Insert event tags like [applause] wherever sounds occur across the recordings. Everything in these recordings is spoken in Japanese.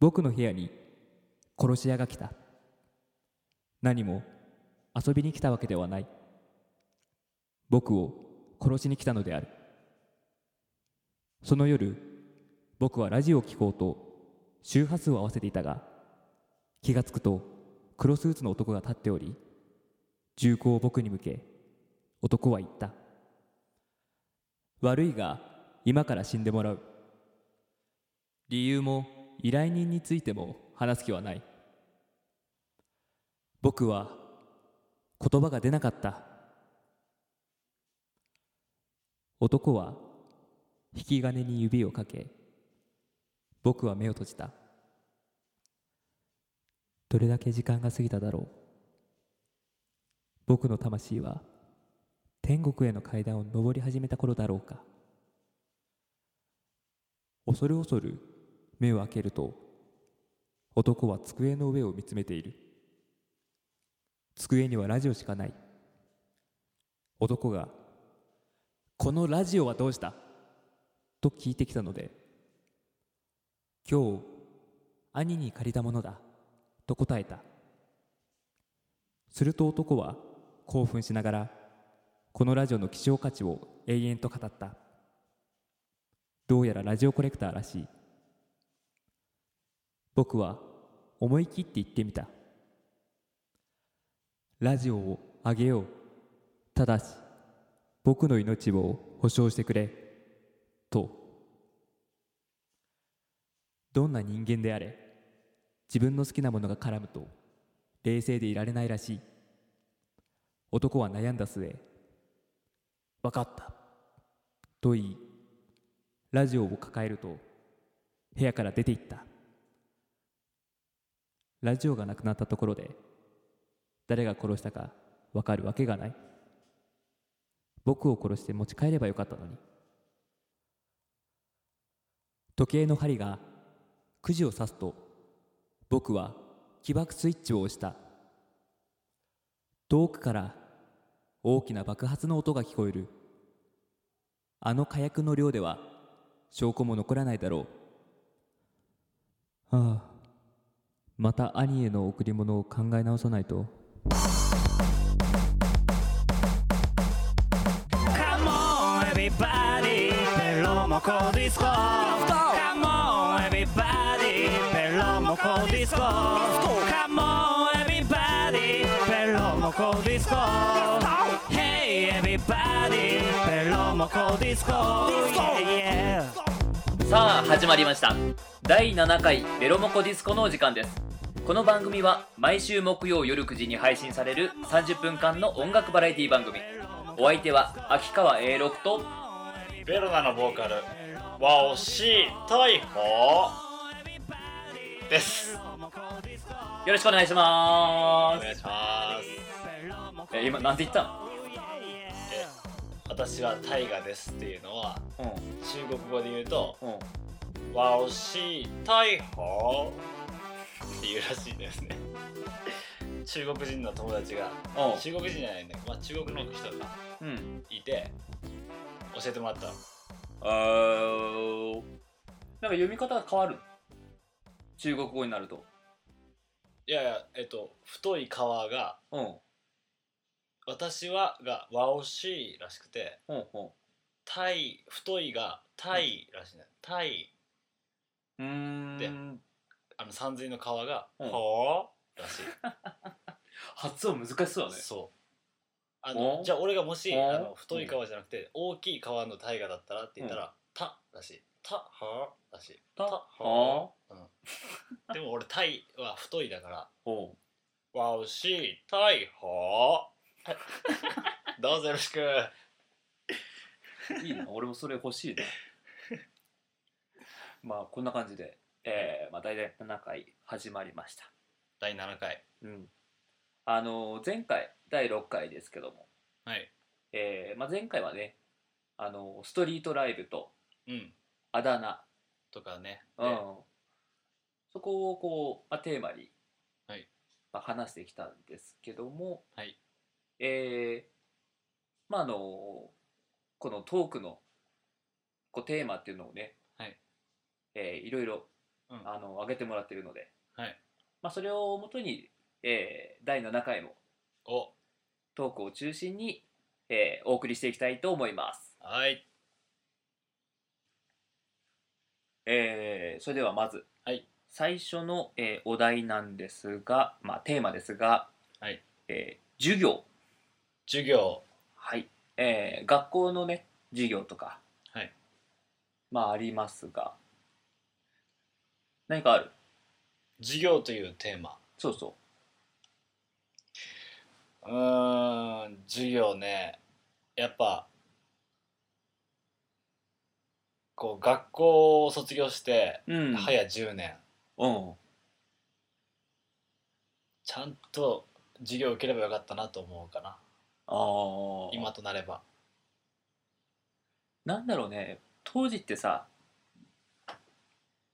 僕の部屋に殺し屋が来た。何も遊びに来たわけではない。僕を殺しに来たのである。その夜僕はラジオを聴こうと周波数を合わせていたが気がつくと黒スーツの男が立っており銃口を僕に向け男は言った。悪いが今から死んでもらう。理由も依頼人についても話す気はない。僕は言葉が出なかった。男は引き金に指をかけ僕は目を閉じた。どれだけ時間が過ぎただろう。僕の魂は天国への階段を上り始めた頃だろうか。恐る恐る目を開けると男は机の上を見つめている。机にはラジオしかない。男が「このラジオはどうした?」と聞いてきたので「今日兄に借りたものだ」と答えた。すると男は興奮しながらこのラジオの希少価値を永遠と語ったどうやらラジオコレクターらしい僕は思い切って言ってみた。ラジオをあげよう。ただし僕の命を保証してくれ。と。どんな人間であれ自分の好きなものが絡むと冷静でいられないらしい。男は悩んだ末「分かった」と言いラジオを抱えると部屋から出て行った。ラジオがなくなったところで誰が殺したか分かるわけがない。僕を殺して持ち帰ればよかったのに。時計の針が9時を指すと僕は起爆スイッチを押した。遠くから大きな爆発の音が聞こえる。あの火薬の量では証拠も残らないだろう。ああ。また兄への贈り物を考え直さないと。さあ始まりました。第7回ベロモコディスコのお時間ですこの番組は毎週木曜夜9時に配信される30分間の音楽バラエティ番組。お相手は秋川 A6 とベロナのボーカルワオシー逮捕です。よろしくお願いしまお願いします。すえ今なんて言ったえ私はタイガですっていうのはの中国語で言うとうん。うんワオシー逮捕っていうらしいですね。[laughs] 中国人の友達がおう。中国人じゃないんだけど、まあ、中国の人がうん。いて教えてもらったの。あーなんか読み方が変わる中国語になると。いやいやえっと太い川がう。ん私はがワオシーらしくてほうほタイ太いがタイらしいんだよタイうん。であの山水の川がうん。ほーらしい。[laughs] 発音難しそうだね。そう。あのお？じゃあ俺がもしお？あの太い川じゃなくて大きい川の大河だったらって言ったら「タ」らしい「タ」はーらしい「た？は。はー」うん。でも俺タイは太いだからほ「わおしタイはー」どうぞよろしく。ういいな。俺もそれ欲しいな。まあこんな感じでえー、まあ大体7回始まりました。第7回。うん。あの前回第6回ですけども。はい。えーまあ、前回はねあのストリートライブとうん。あだ名、とかね。でうん、そこをこう、まあ、テーマに、はい。まあ、話してきたんですけども、はい。えーまああのこのトークのこうテーマっていうのをね、はい。えーいろいろうん。あの上げてもらってるので、はい。まあ、それをもとに、えー第7回もお。トークを中心に、えーお送りしていきたいと思います、はい。えーそれではまず、はい。最初の、えーお題なんですが、まあ、テーマですが、はい。えー授業。授業。はい、えー学校のね授業とかはい。まあありますが何かある？授業というテーマ。そうそう。ーん授業ね。やっぱこう学校を卒業してううん。早10年、うん。ちゃんと授業を受ければよかったなと思うかな。ああ今となれば。なんだろうね。当時ってさ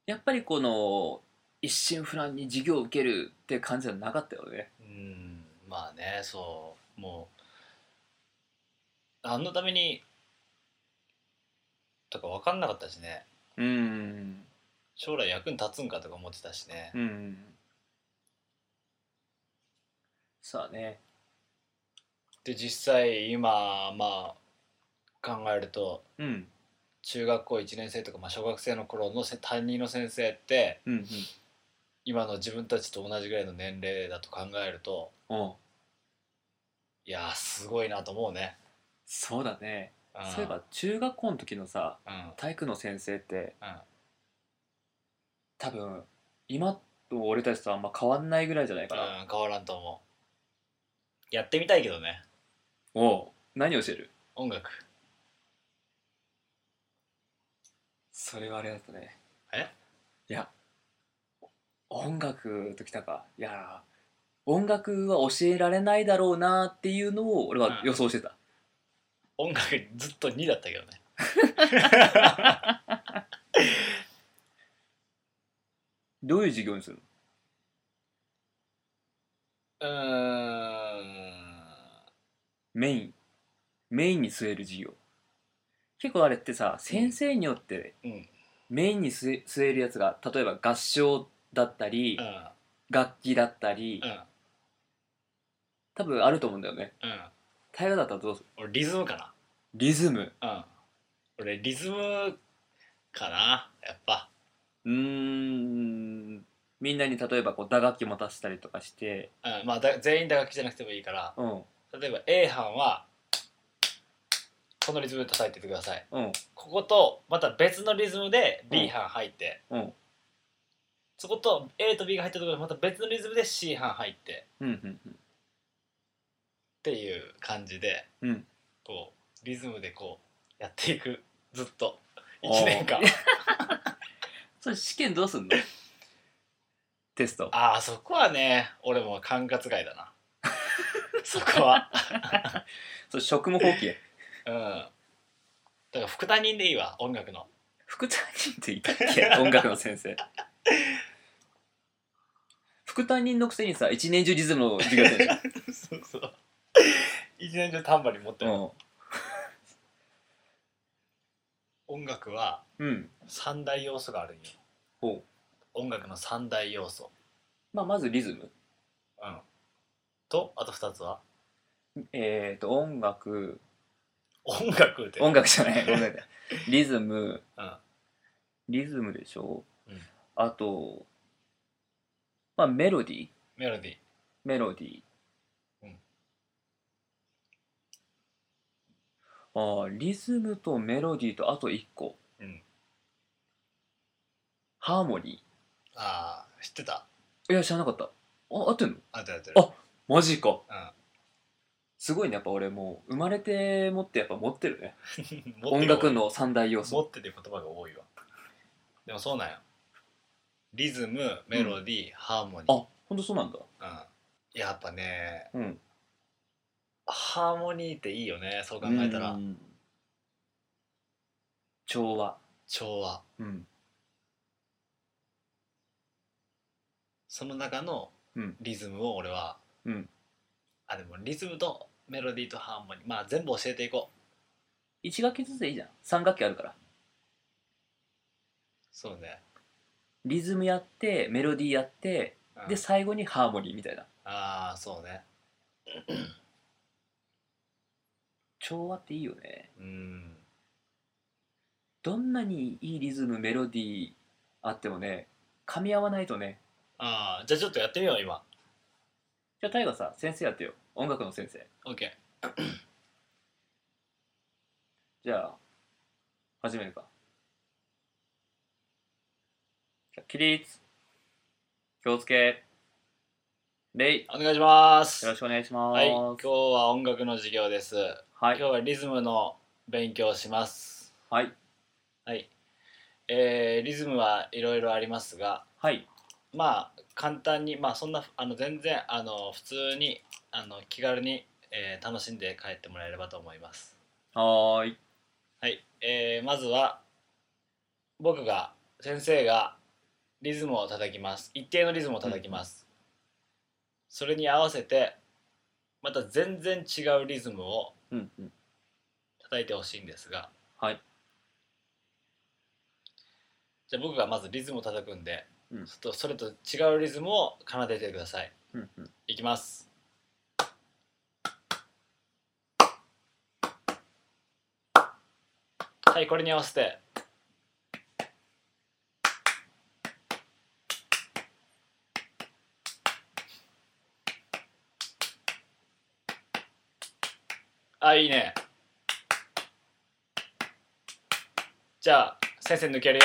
やっぱりこの一心不乱に授業を受けるって感じじゃなかったよね。うんまあねそうもう何のためにとか分かんなかったしね。うん。将来役に立つんかとか思ってたしね。うん。さあね。で実際今まあ考えるとうん中学校1年生とか、まあ、小学生の頃のせ担任の先生ってうんうん。今の自分たちと同じぐらいの年齢だと考えるとう。んいやーすごいなと思うね、そうだね。うん、そういえば中学校の時のさうん。うん体育の先生って多分今と俺たちとあんま変わんないぐらいじゃないかな、うん、変わらんと思う。やってみたいけどね。おう。何教える？音楽それはあれだったね。え？いや音楽ときたか。いや音楽は教えられないだろうなっていうのを俺は予想してた、音楽ずっと2だったけどね。[laughs] どういう授業にするの？うーん。メイン。メインに据える授業結構あれってさ先生によってうん。メインに据え据えるやつが例えば合唱だったり、うん。楽器だったり、うん。多分あると思うんだよね。うん。平らだったらどうする？俺リズムかリズム。なうん。俺リズムかなやっぱ。うーん。みんなに例えばこう打楽器持たせたりとかして。うん。まあだ全員打楽器じゃなくてもいいから。うん。例えば A 班はこのリズムで叩いててください。うん。こことまた別のリズムで B 班入って、うん。そこと A と B が入ったところでまた別のリズムで C 班入って。うんうんうん。っていう感じでうん。こうリズムでこうやっていく。[laughs] ずっと。あー。1年間。[laughs] それ試験どうすんの？テスト。ああそこはね俺も管轄外だな。[laughs] そこは。それ職務放棄やうん。だから副担任でいいわ音楽の。副担任っていたっけ？[laughs] 音楽の先生。副担任のくせにさ一年中リズムの授業やってるじそうそう。一年中タンバリン持ってる、ゃん。音楽はうん。うん三大要素があるんよ。ほう。音楽の三大要素。まあまずリズム。うん。とあと二つは？えっ、ー、と音楽音楽って音楽じゃないごめんなさいリズム。[laughs] うん。リズムでしょ、うん。あとまあメロディー。メロディー。メロディー、うん。ああリズムとメロディーとあと1個。うん。ハーモニああ知ってた。ーいや知らなかった。あ合ってんの？あってるあってる。あマジか。うすごいねやっぱ俺もう生まれて持ってやっぱ持ってるね。[laughs] ん音楽の三大要持素ってて言葉が多いわ。でもそうなんよ。リズムメロディー、ハーモニー。あ本当そうなんだ。うん。やっぱねうん。ハーモニーっていいよねそう考えたら。うん。調和。調和。うん。その中のうん。リズムを俺は、うん。あでもリズムとメロディーとハーモニー。まあ全部教えていこう。1学期ずつでいいじゃん。3学期あるから。そうね。リズムやってメロディーやってうん。で最後にハーモニーみたいな。ああそうね。調和っていいよね。うん。どんなにいいリズムメロディーあってもね噛み合わないとね。ああじゃあちょっとやってみよう今じゃあ大河さ先生やってよ。音楽の先生。OK [coughs] じゃあ始めるか。じゃあ起立。気をつけ。礼よお願いします。ろしくお願いします。はい今日は音楽の授業です。はい。今日はリズムの勉強をします。はい。はい。えーリズムはいろいろありますがはい。まあ簡単にまあそんなあの全然あの普通にあの気軽に、えー楽しんで帰ってもらえればと思います。はーい。はい、えーまずは僕が先生がリズムを叩きます。一定のリズムを叩きます、それに合わせてまた全然違うリズムをうんうん。叩いてほしいんですが。はい。じゃあ僕がまずリズムを叩くんで、うん。ちょっとそれと違うリズムを奏でてください。うんうん。いきます。はいこれに合わせて。あいいね。じゃあ先生抜けるよ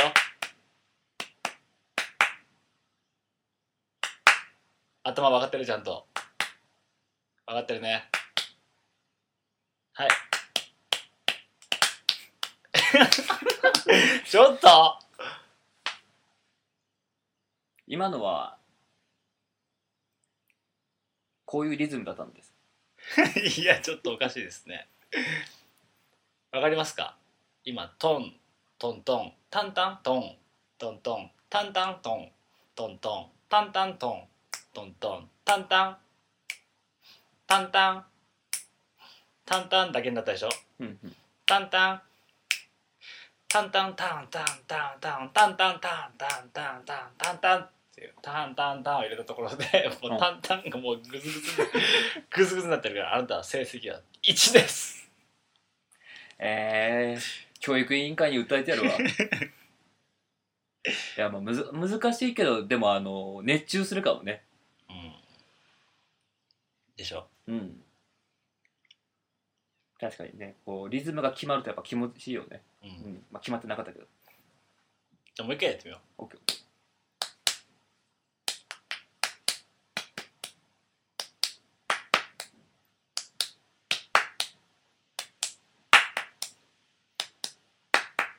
頭分かってるちゃんと。分かってるね。はい。[laughs] ちょっと。今のはこういうリズムだったんです。[laughs] いやちょっとおかしいですね。わかりますか？今トントントン。タンタントントントン。タンタントントントン。タンタントントントン。タンタン。タンタン。タンタンだけになったでしょ？うんうん。タンタン。タンタンタンタンタン。タンタンタンタンタンタン。タンタンタンっていうタンタンタンを入れたところでもうタンタンがもうグズグズでグズグズになってるからあなたは成績は1ですえー、教育委員会に訴えてやるわいやまあむず難しいけどでもあの熱中するかもねうんでしょ。うん。確かにね。こうリズムが決まるとやっぱ気持ちいいよね、うん。うん。まあ、決まってなかったけど。じゃあもう一回やってみよ OK う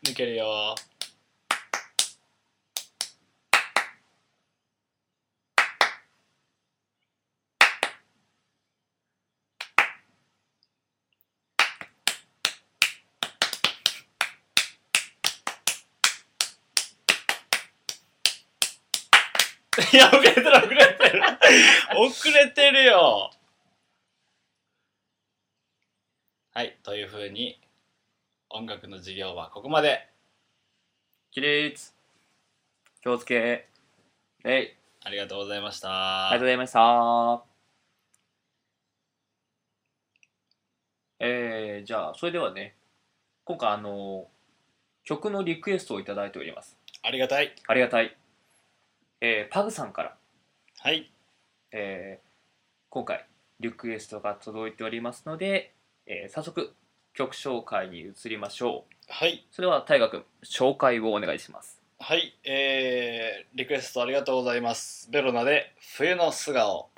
抜けるよいや遅れてる遅れてる。遅れてるよ。はいというふうに音楽の授業はここまで。起立。気をつけ。礼ありがとうございました。ありがとうございました。えー、じゃあそれではね今回あの曲のリクエストをいただいております。ありがたい。ありがたい、えーパグさんから、はい。えー今回リクエストが届いておりますので、えー早速曲紹介に移りましょう。はい。それは大河君紹介をお願いします。はい。えー、リクエストありがとうございます。ベロナで冬の素顔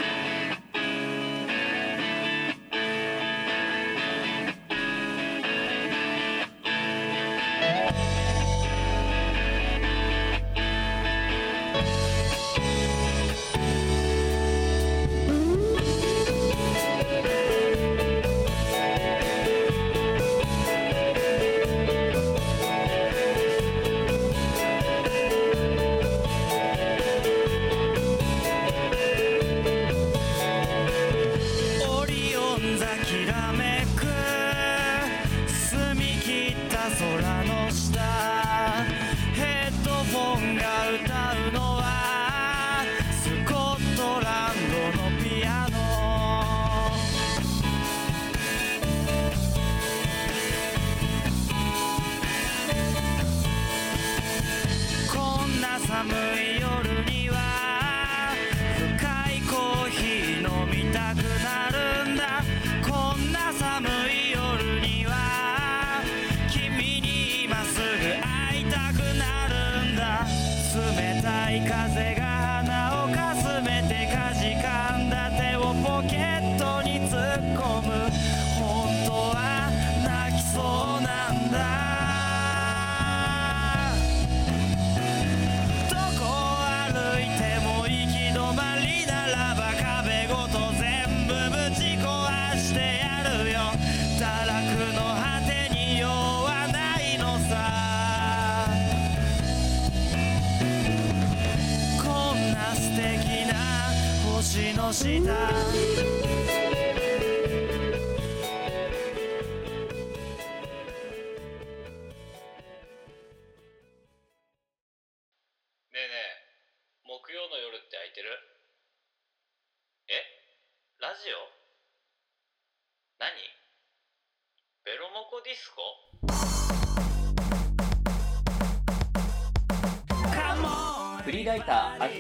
星の下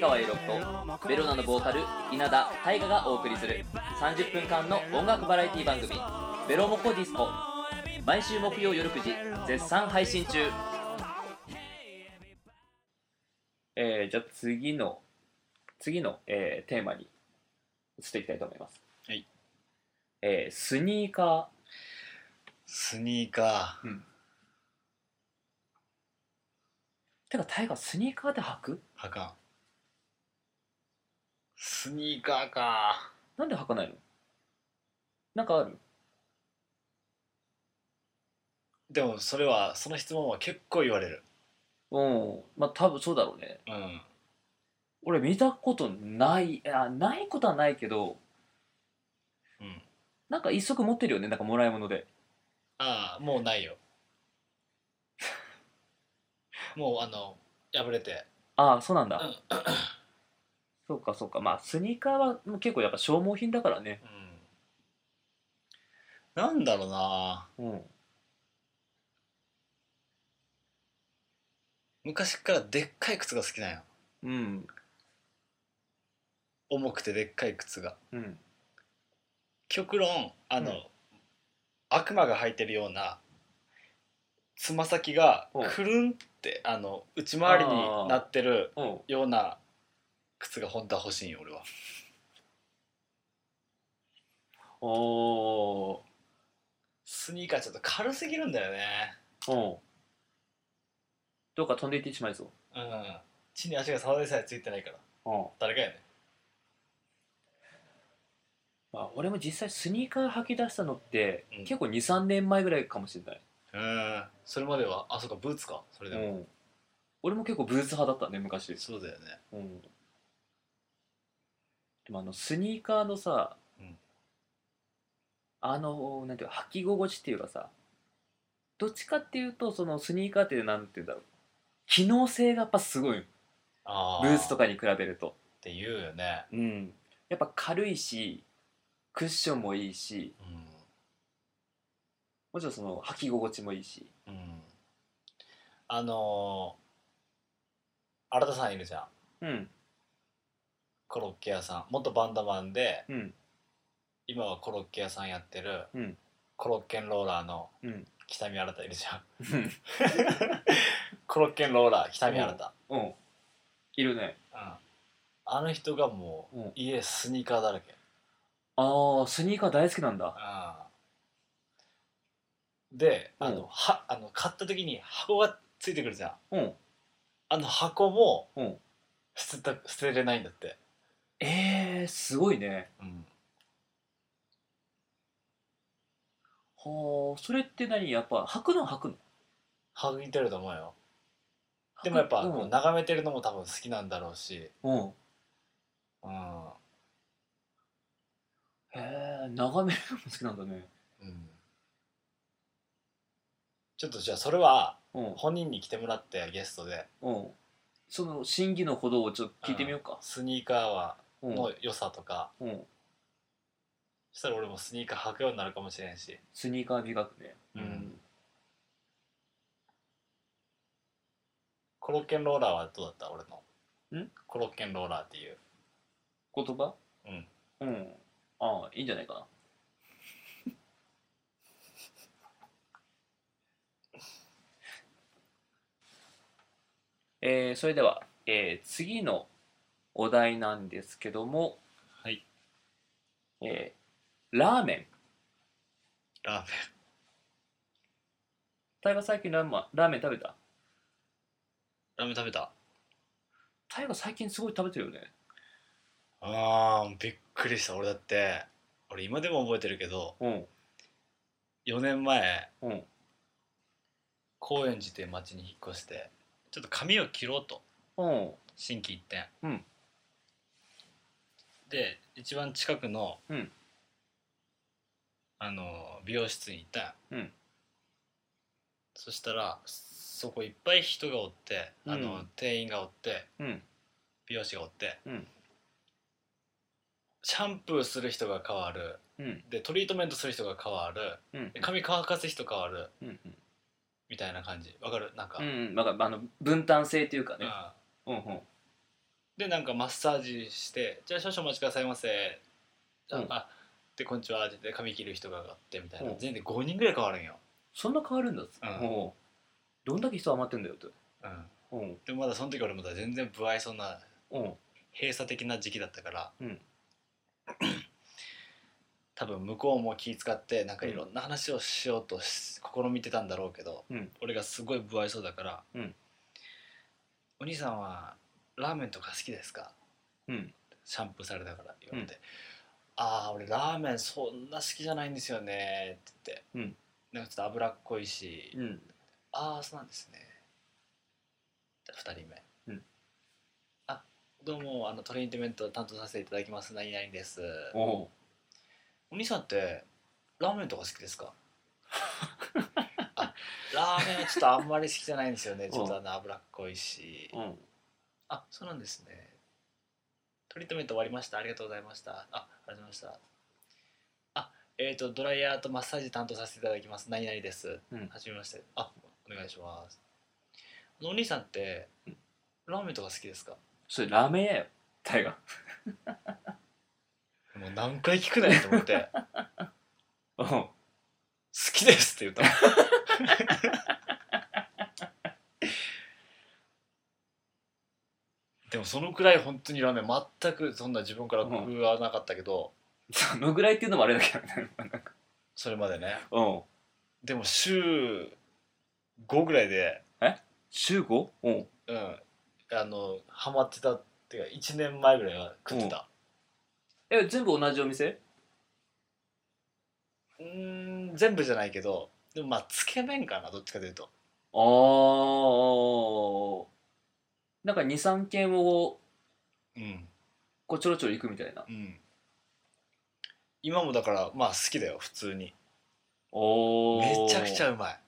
川栄六とベロナのボーカル稲田大我がお送りする30分間の音楽バラエティ番組「ベロモコディスコ」毎週木曜夜9時絶賛配信中。えー、じゃあ次の次の、えーテーマに移っていきたいと思います。はい。えースニーカスニーカー。てか大我スニーカーで履く？ーはかんスニーカーか。なんで履かないの？なんかある？でもそれはその質問は結構言われる。うん。まあ多分そうだろうね。うん。俺見たことない。いやないことはないけどうん。なんか一足持ってるよね？なんかもらい物で。ああもうないよ。もうあの破れて。ああそうなんだ、うんそうかそうか。まあスニーカーはもう結構やっぱ消耗品だからね。うん。なんだろうなうん。昔からでっかい靴が好きなんよ。うん。重くてでっかい靴が。うん。極論あの、うん。悪魔が履いてるようなつま先がうん。くるんってあの内回りになってるうん。ような靴が本当は欲しいんよ俺は。おー。スニーカーちょっと軽すぎるんだよね。うんどうか飛んでいってしまいそう。うん。地に足が触りさえついてないから。うん誰かやねまあ、俺も実際スニーカー履き出したのって、うん。結構23年前ぐらいかもしれない、うんそれまでは？あそうかブーツか。それでも、うん、俺も結構ブーツ派だったね昔、そうだよね。うん、でもあのスニーカーのさ、うん。あのなんていうか履き心地っていうかさどっちかっていうとそのスニーカーってなんていうんだろう。機能性がやっぱすごいあブーツとかに比べると。て言うよね。うん。やっぱ軽いしクッションもいいし。うん。もちろんその履き心地もいいし。うん。あのー、新田さんいるじゃん。うんコロッケ屋さん元バンドマンでうん。今はコロッケ屋さんやってるうん。コロッケンローラーのうん。北見新いるじゃん。[laughs] コロッケンローラー北見新うん。いるね。うん。あの人がもううん。家スニーカーだらけ。ああスニーカー大好きなんだ。うん。でうん。あのはあの買った時に箱がついてくるじゃん。うん。あの箱もうん。捨てた捨てれないんだってえー、すごいね。うん。はあそれって何？やっぱ履くの履くの？剥いてると思うよ。でもやっぱうん。こう眺めてるのも多分好きなんだろうし。うん。うん。へえ眺めるのも好きなんだね。うん。ちょっとじゃあそれはうん。本人に来てもらってゲストで。うん。その真偽のほどをちょっと聞いてみようか。スニーカーはうんの良さとか。うん。そしたら俺もスニーカー履くようになるかもしれんし。スニーカー美学ね。うん。コロッケンローラーはどうだった？俺の。ん？コロッケンローラーっていう。言葉？うん。うん。ああいいんじゃないかな。[laughs] えー、それでは、えー、次のお題なんですけども、はい。えーラーメン。ラーメン。タイガ最近ラーメンラーメン食べた？ラーメン食べた。タイガ最近すごい食べてるよね。あーびっくりした。俺だって俺今でも覚えてるけどうん。4年前うん。高円寺という町に引っ越してちょっと髪を切ろうとうん。心機一転、うんで一番近くの、うん。あの美容室に行った。うん。そしたらそこいっぱい人がおってあの、うん。店員がおってうん。美容師がおって。うん。シャンプーする人が変わる。うん。でトリートメントする人が変わる。髪乾かす人変わる。みたいな感じ。わかる？なんか、うんうん。なんかあの分担性っていうかね。うん。うんうんでなんかマッサージして「じゃあ少々お待ちくださいませ」うん。あでこんにちは」って言って髪切る人が上がってみたいな。うん。全然5人ぐらい変わるんよ、そんな変わるんだ？うん。おう。どんだけ人余ってんだよって。うん、う。んでもまだその時俺まだ全然不愛想なう。ん閉鎖的な時期だったから、うん。[clears throat] 多分向こうも気遣ってなんかいろんな話をしようとし試みてたんだろうけど、うん。俺がすごい不愛想だから、うん。お兄さんはラーメンとか好きですか?」うん。シャンプーされたから言われて「ああ俺ラーメンそんな好きじゃないんですよね」って言って、うん。なんかちょっと脂っこいし「うん。ああそうなんですね」じゃあ2人目「うん。あどうもあのトリートメント担当させていただきます。何々です」おう。お兄さんってラーメンとか好きですか？あラーメンはちょっとあんまり好きじゃないんですよね。ちょっとあの脂っこいし。うんあそうなんですね。トリートメント終わりました。ありがとうございました。あありがとうございました。あえっ、とドライヤーとマッサージ担当させていただきます。何々です。うん。はじめまして。あお願いします。お兄さんってラーメンとか好きですか？それラーメン屋よタイガ [laughs] もう何回聞くねんと思って。[laughs] うん。好きですって言ったのでもそのくらい本当にラーメン全くそんな自分から食わなかったけど、そのぐらいっていうのもあれだけどね。なんかそれまでね。うん。でも週5ぐらいで。週 5? うん。うん。あのハマってたっていうか1年前ぐらいは食ってた。え全部同じお店？うーん全部じゃないけど。でもまあつけ麺かなどっちかというと。ああなんか23軒をうん。こうちょろちょろ行くみたいな。うん。今もだからまあ好きだよ普通に。おめちゃくちゃゃうまい。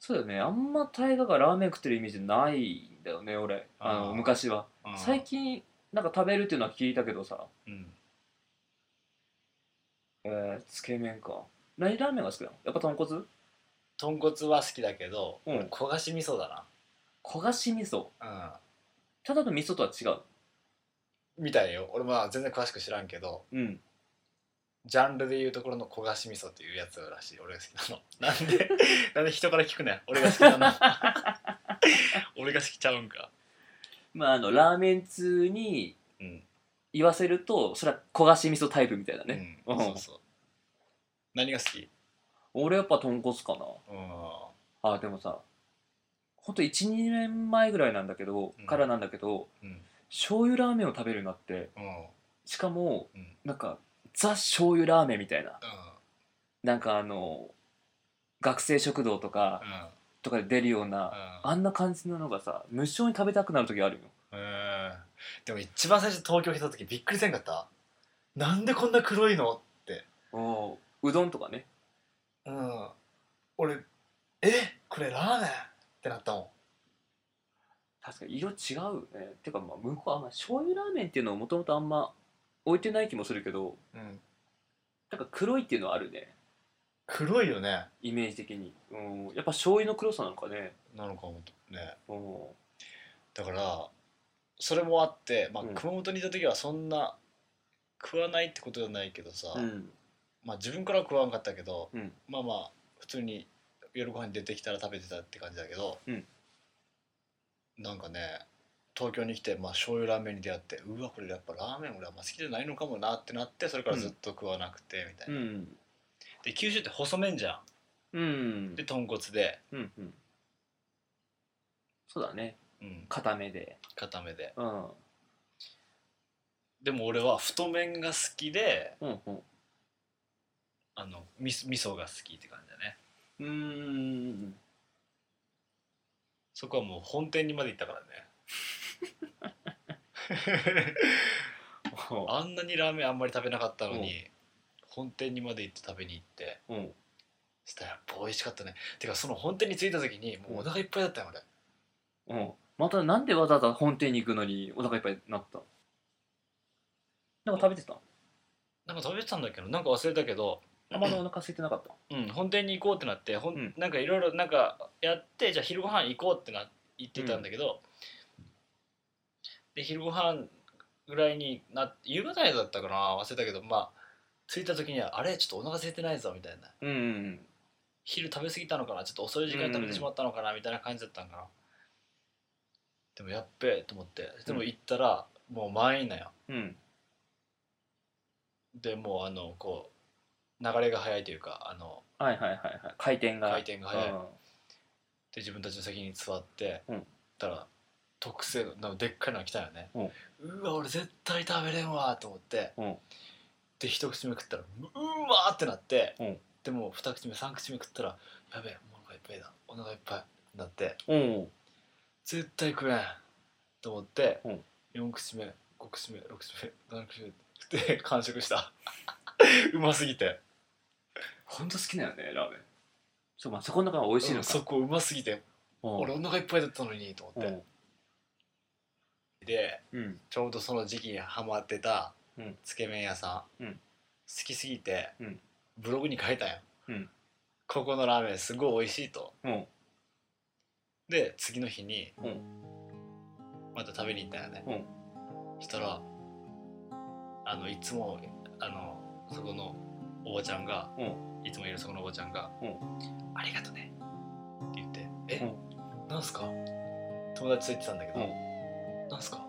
そうだよね。あんま大河がラーメン食ってるイメージないんだよね俺。あの昔は。うん。最近なんか食べるっていうのは聞いたけどさ。うん。えー、つけ麺か。何ラーメンが好きなの？やっぱ豚骨？豚骨は好きだけど、うん。焦がし味噌だ焦がし味噌。なただの味噌とは違う。うんみたいよ。俺まあ全然詳しく知らんけど。うん。ジャンルでいうところの焦がし味噌っていうやつらしい。俺が好きなの。[laughs] なんでなんで人から聞くねん。俺が好きなの。[laughs] 俺が好きちゃうんか。まああのラーメン通にうん。言わせるとそれは焦がし味噌タイプみたいなね、うん、うん。そうそう。何が好き？俺やっぱ豚骨かな。うん。あでもさほんと12年前ぐらいなんだけど、うん。からなんだけどうん。醤油ラーメンを食べるようになってうん。しかもうん。なんかザ醤油ラーメンみたいな。うん。なんかあの学生食堂とかとかで出るような、あんな感じなのがさ無性に食べたくなる時あるよ。うんでも一番最初東京来た時びっくりせんかった。なんでこんな黒いのって。おうどんとかね。うん。俺え？これラーメン？ってなったもん。確かに色違うよね。てかまあ向こうあんま醤油ラーメンっていうのをもともとあんま置いてない気もするけどうん。なんか黒いっていうのはあるね。黒いよね。イメージ的に。うん。やっぱ醤油の黒さなんかね。なのかもね。うん。だからそれもあって、まあうん。熊本にいた時はそんな食わないってことじゃないけどさ、うん。まあ自分からは食わんかったけど、うん。まあまあ普通に夜ご飯に出てきたら食べてたって感じだけど、うん。なんかね東京に来て、まあ、醤油ラーメンに出会ってうわこれやっぱラーメン俺あんま好きじゃないのかもなってなってそれからずっと食わなくてみたいな、うん。で九州って細麺じゃうん。んで豚骨で、うんうん。そうだね。うん、固めで。固めで。うん。でも俺は太麺が好きでうんうん。あの味噌が好きって感じだねうーん。そこはもう本店にまで行ったからね。[laughs] あんなにラーメンあんまり食べなかったのに、本店にまで行って食べに行ってうん。したらやっぱ美味しかったね。てかその本店に着いた時にもうお腹いっぱいだったよ俺。うん。またなんでわざわざ本店に行くのにお腹いっぱいになった？なんか食べてた？なんか食べてたんだけどなんか忘れたけどあまだお腹空いてなかった？うん、本店に行こうってなってほん、うん。なんかいろいろなんかやってじゃあ昼ご飯行こうってな言ってたんだけど、で昼ご飯ぐらいにな夕方だったかな忘れたけどまあ着いた時にはあれ？ちょっとお腹空いてないぞみたいな。うんうん昼食べ過ぎたのかな？ちょっと遅い時間に食べてしまったのかな？みたいな感じだったんかな、でもやっべえと思って。でも行ったらもう満員なんよ。うん。うん。でもうあのこう流れが早いというかあのはいはいはいはい。回転が。回転が早い。うん。で自分たちの席に座って、うん。たら特製のなんかでっかいのが来たよね、うわ俺絶対食べれんわと思って、うん。で一口目食ったらううまーってなって、うん。でも二口目三口目食ったらやべえお腹いっぱいだ。お腹いっぱいになってうん。絶対食えんと思って、うん。四口目五口目六口目七口目で [laughs] 完食した。[laughs] うますぎて本当好きだよねラーメン。そうまあそこの中が美味しいのか。うんそこうますぎて、うん。俺お腹いっぱいだったのにと思って、でうん。ちょうどその時期にハマってたうん。つけ麺屋さん、うん。好きすぎて、うん。ブログに書いたんよ、うん。ここのラーメンすごい美味しいと。うん。で次の日にうん。また食べに行ったよね、うん。したらあのいつもあのそこのおばちゃんが、ういつもいるそこのおばちゃんがうん「ありがとね」って言って「え、うん。なんすか?」友達と言ってたんだけどうん「なんすか?」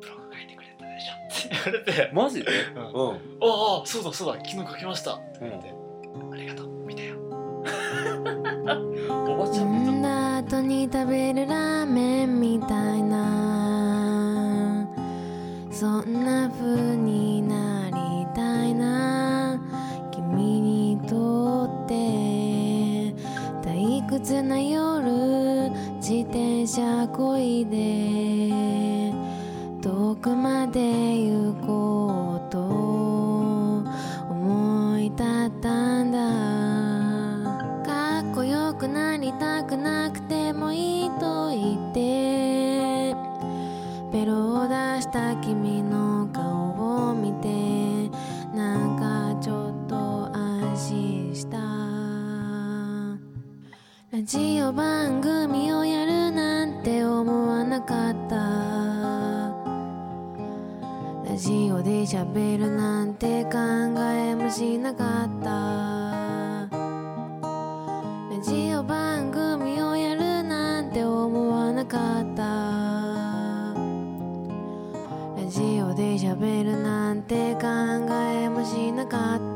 ブログ書いてくれたでしょ。[laughs] って言われて。マジで？うん。うん。ああそうだそうだ昨日書きました。って言って、ありがとうなんて考えもしなかった。ラジオ番組をやるなんて思わなかった。ラジオで喋るなんて考えもしなかった。